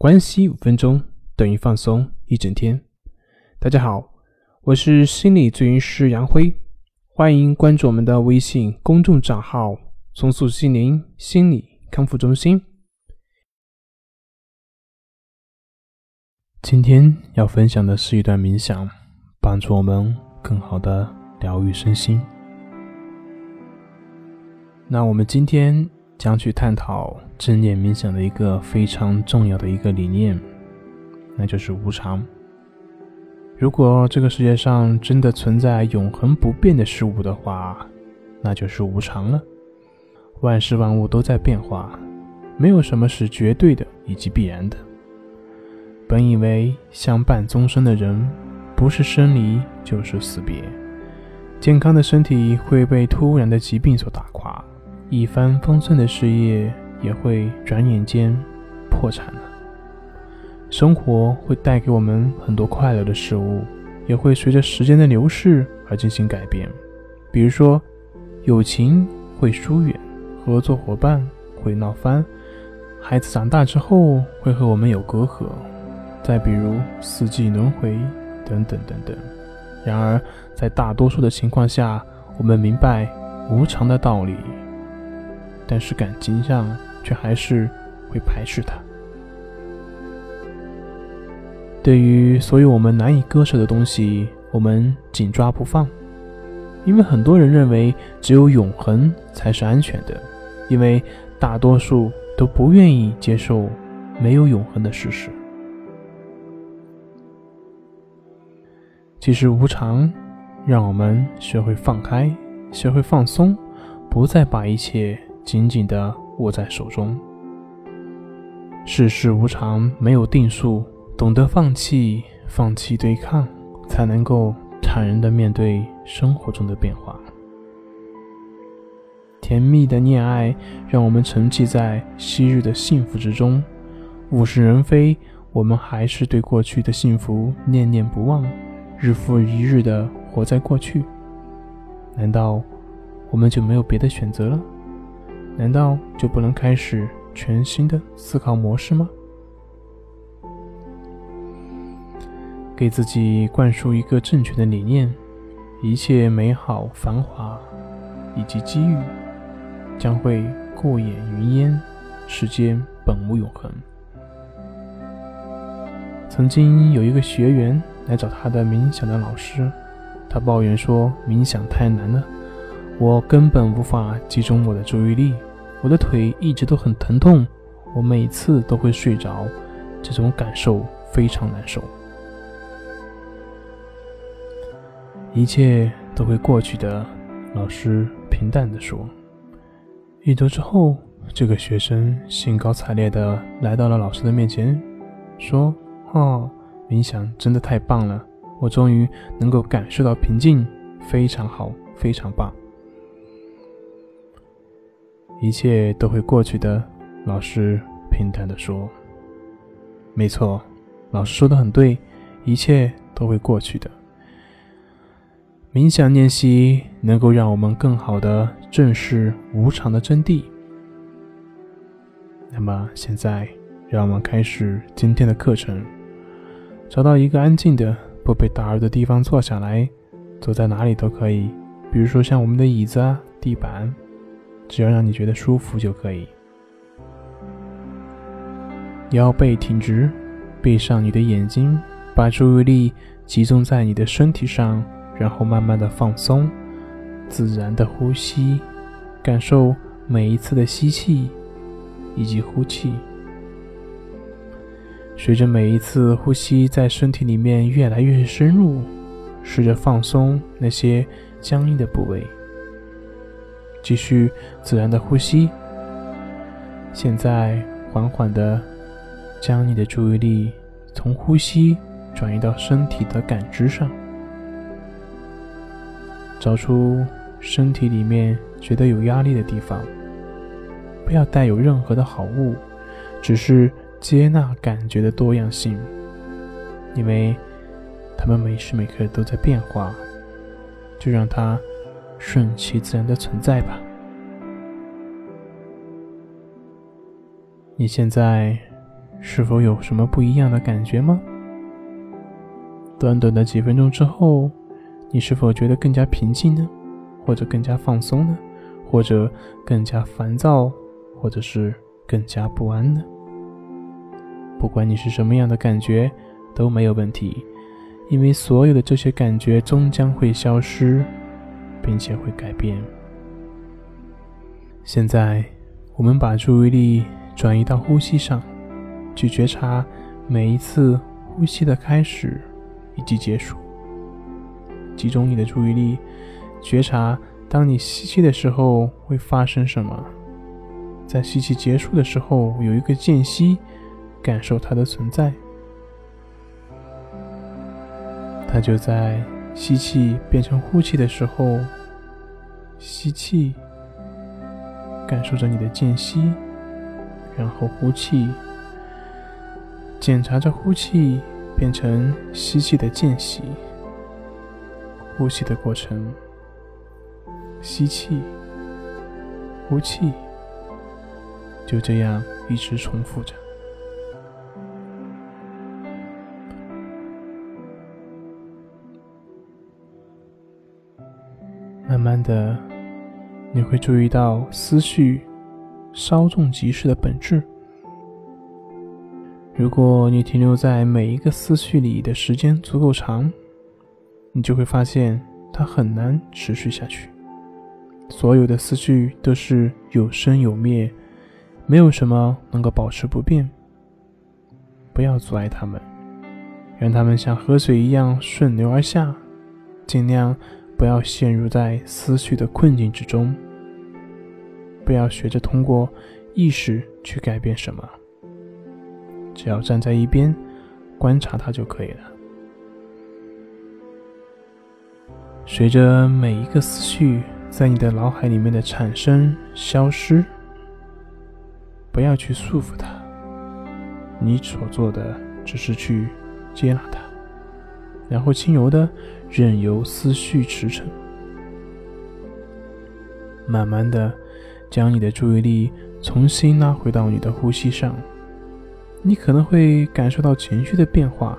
关系五分钟等于放松一整天。大家好，我是心理咨询师杨辉，欢迎关注我们的微信公众账号“重塑心灵心理康复中心”。今天要分享的是一段冥想，帮助我们更好的疗愈身心。那我们今天将去探讨正念冥想的一个非常重要的一个理念，那就是无常。如果这个世界上真的存在永恒不变的事物的话，那就是无常了。万事万物都在变化，没有什么是绝对的以及必然的。本以为相伴终生的人，不是生离就是死别，健康的身体会被突然的疾病所打垮。一帆风顺的事业也会转眼间破产了。生活会带给我们很多快乐的事物，也会随着时间的流逝而进行改变。比如说，友情会疏远，合作伙伴会闹翻，孩子长大之后会和我们有隔阂。再比如四季轮回等等等等。然而，在大多数的情况下，我们明白无常的道理。但是感情上却还是会排斥它。对于所有我们难以割舍的东西，我们紧抓不放，因为很多人认为只有永恒才是安全的，因为大多数都不愿意接受没有永恒的事实。其实无常，让我们学会放开，学会放松，不再把一切。紧紧地握在手中。世事无常，没有定数，懂得放弃，放弃对抗，才能够坦然地面对生活中的变化。甜蜜的恋爱让我们沉寂在昔日的幸福之中，物是人非，我们还是对过去的幸福念念不忘，日复一日地活在过去。难道我们就没有别的选择了？难道就不能开始全新的思考模式吗？给自己灌输一个正确的理念：一切美好、繁华以及机遇将会过眼云烟，世间本无永恒。曾经有一个学员来找他的冥想的老师，他抱怨说：“冥想太难了，我根本无法集中我的注意力。”我的腿一直都很疼痛，我每次都会睡着，这种感受非常难受。一切都会过去的，老师平淡地说。一周之后，这个学生兴高采烈地来到了老师的面前，说：“哦，冥想真的太棒了，我终于能够感受到平静，非常好，非常棒。”一切都会过去的，老师平淡地说：“没错，老师说的很对，一切都会过去的。冥想练习能够让我们更好的正视无常的真谛。那么现在，让我们开始今天的课程。找到一个安静的、不被打扰的地方坐下来，坐在哪里都可以，比如说像我们的椅子、地板。”只要让你觉得舒服就可以。腰背挺直，闭上你的眼睛，把注意力集中在你的身体上，然后慢慢的放松，自然的呼吸，感受每一次的吸气以及呼气。随着每一次呼吸在身体里面越来越深入，试着放松那些僵硬的部位。继续自然的呼吸。现在缓缓的将你的注意力从呼吸转移到身体的感知上，找出身体里面觉得有压力的地方，不要带有任何的好物，只是接纳感觉的多样性，因为它们每时每刻都在变化，就让它。顺其自然的存在吧。你现在是否有什么不一样的感觉吗？短短的几分钟之后，你是否觉得更加平静呢？或者更加放松呢？或者更加烦躁？或者是更加不安呢？不管你是什么样的感觉，都没有问题，因为所有的这些感觉终将会消失，并且会改变。现在，我们把注意力转移到呼吸上，去觉察每一次呼吸的开始以及结束。集中你的注意力，觉察当你吸气的时候会发生什么，在吸气结束的时候有一个间隙。感受它的存在，它就在吸气变成呼气的时候，吸气，感受着你的间隙，然后呼气，检查着呼气变成吸气的间隙，呼气的过程，吸气，呼气，就这样一直重复着。慢慢的，你会注意到思绪稍纵即逝的本质。如果你停留在每一个思绪里的时间足够长，你就会发现它很难持续下去。所有的思绪都是有生有灭，没有什么能够保持不变。不要阻碍他们，让他们像河水一样顺流而下，尽量。不要陷入在思绪的困境之中，不要学着通过意识去改变什么，只要站在一边观察它就可以了。随着每一个思绪在你的脑海里面的产生、消失，不要去束缚它，你所做的只是去接纳它。然后轻柔的任由思绪驰骋，慢慢的将你的注意力重新拉回到你的呼吸上。你可能会感受到情绪的变化，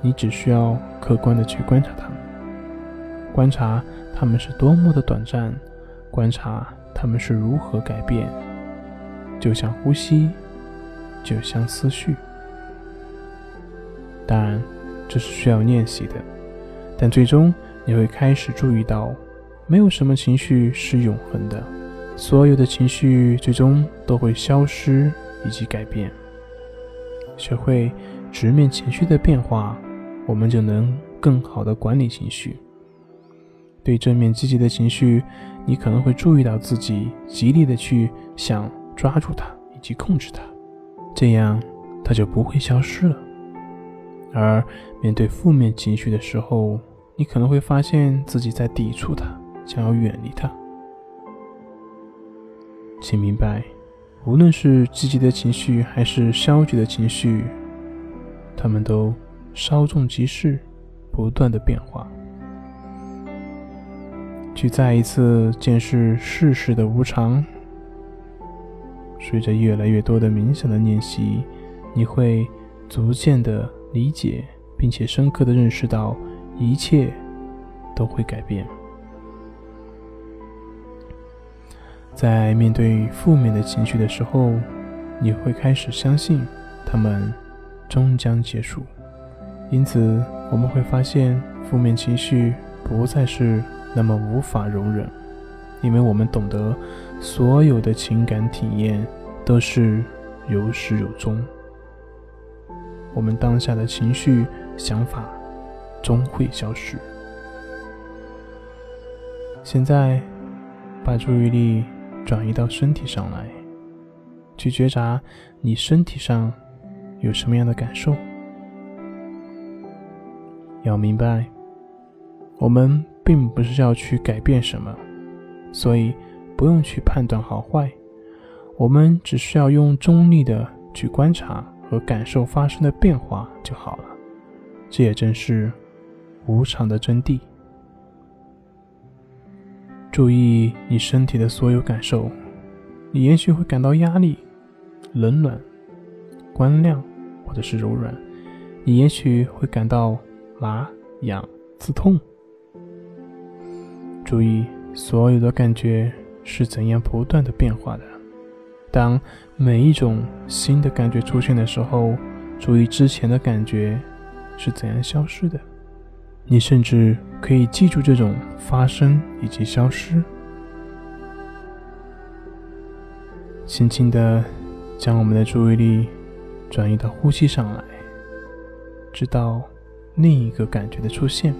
你只需要客观的去观察它们，观察它们是多么的短暂，观察它们是如何改变，就像呼吸，就像思绪。当然。这是需要练习的，但最终你会开始注意到，没有什么情绪是永恒的，所有的情绪最终都会消失以及改变。学会直面情绪的变化，我们就能更好的管理情绪。对正面积极的情绪，你可能会注意到自己极力的去想抓住它以及控制它，这样它就不会消失了。而面对负面情绪的时候，你可能会发现自己在抵触它，想要远离它。请明白，无论是积极的情绪还是消极的情绪，它们都稍纵即逝，不断的变化。去再一次见识世事的无常。随着越来越多的冥想的练习，你会逐渐的。理解，并且深刻的认识到，一切都会改变。在面对负面的情绪的时候，你会开始相信，他们终将结束。因此，我们会发现，负面情绪不再是那么无法容忍，因为我们懂得，所有的情感体验都是有始有终。我们当下的情绪、想法终会消失。现在，把注意力转移到身体上来，去觉察你身体上有什么样的感受。要明白，我们并不是要去改变什么，所以不用去判断好坏。我们只需要用中立的去观察。和感受发生的变化就好了，这也正是无常的真谛。注意你身体的所有感受，你也许会感到压力、冷暖、光亮或者是柔软，你也许会感到麻、痒、刺痛。注意，所有的感觉是怎样不断的变化的。当每一种新的感觉出现的时候，注意之前的感觉是怎样消失的。你甚至可以记住这种发生以及消失。轻轻的将我们的注意力转移到呼吸上来，直到另一个感觉的出现。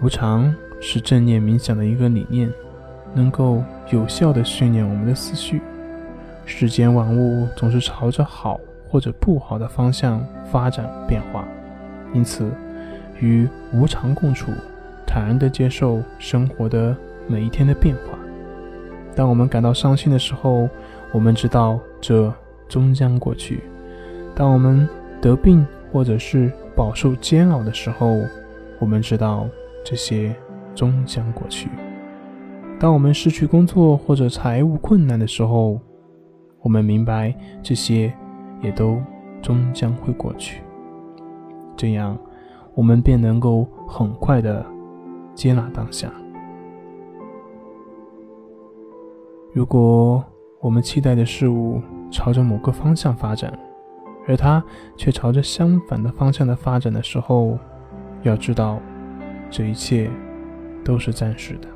无常是正念冥想的一个理念，能够有效的训练我们的思绪。世间万物总是朝着好或者不好的方向发展变化，因此与无常共处，坦然的接受生活的每一天的变化。当我们感到伤心的时候，我们知道这终将过去；当我们得病或者是饱受煎熬的时候，我们知道这些终将过去；当我们失去工作或者财务困难的时候，我们明白这些也都终将会过去。这样，我们便能够很快的接纳当下。如果我们期待的事物朝着某个方向发展，而它却朝着相反的方向的发展的时候，要知道，这一切都是暂时的。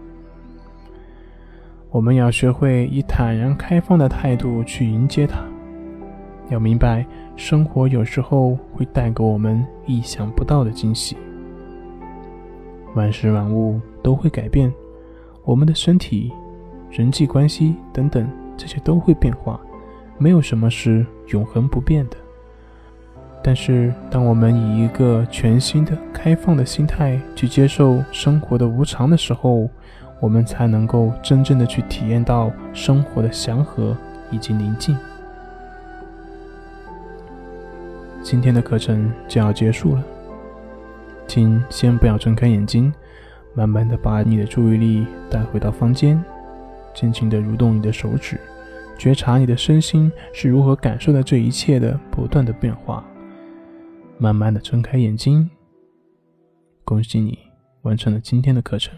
我们要学会以坦然开放的态度去迎接它。要明白，生活有时候会带给我们意想不到的惊喜。万事万物都会改变，我们的身体。人际关系等等，这些都会变化，没有什么是永恒不变的。但是，当我们以一个全新的、开放的心态去接受生活的无常的时候，我们才能够真正的去体验到生活的祥和以及宁静。今天的课程就要结束了，请先不要睁开眼睛，慢慢的把你的注意力带回到房间。尽情的蠕动你的手指，觉察你的身心是如何感受到这一切的不断的变化。慢慢的睁开眼睛，恭喜你完成了今天的课程。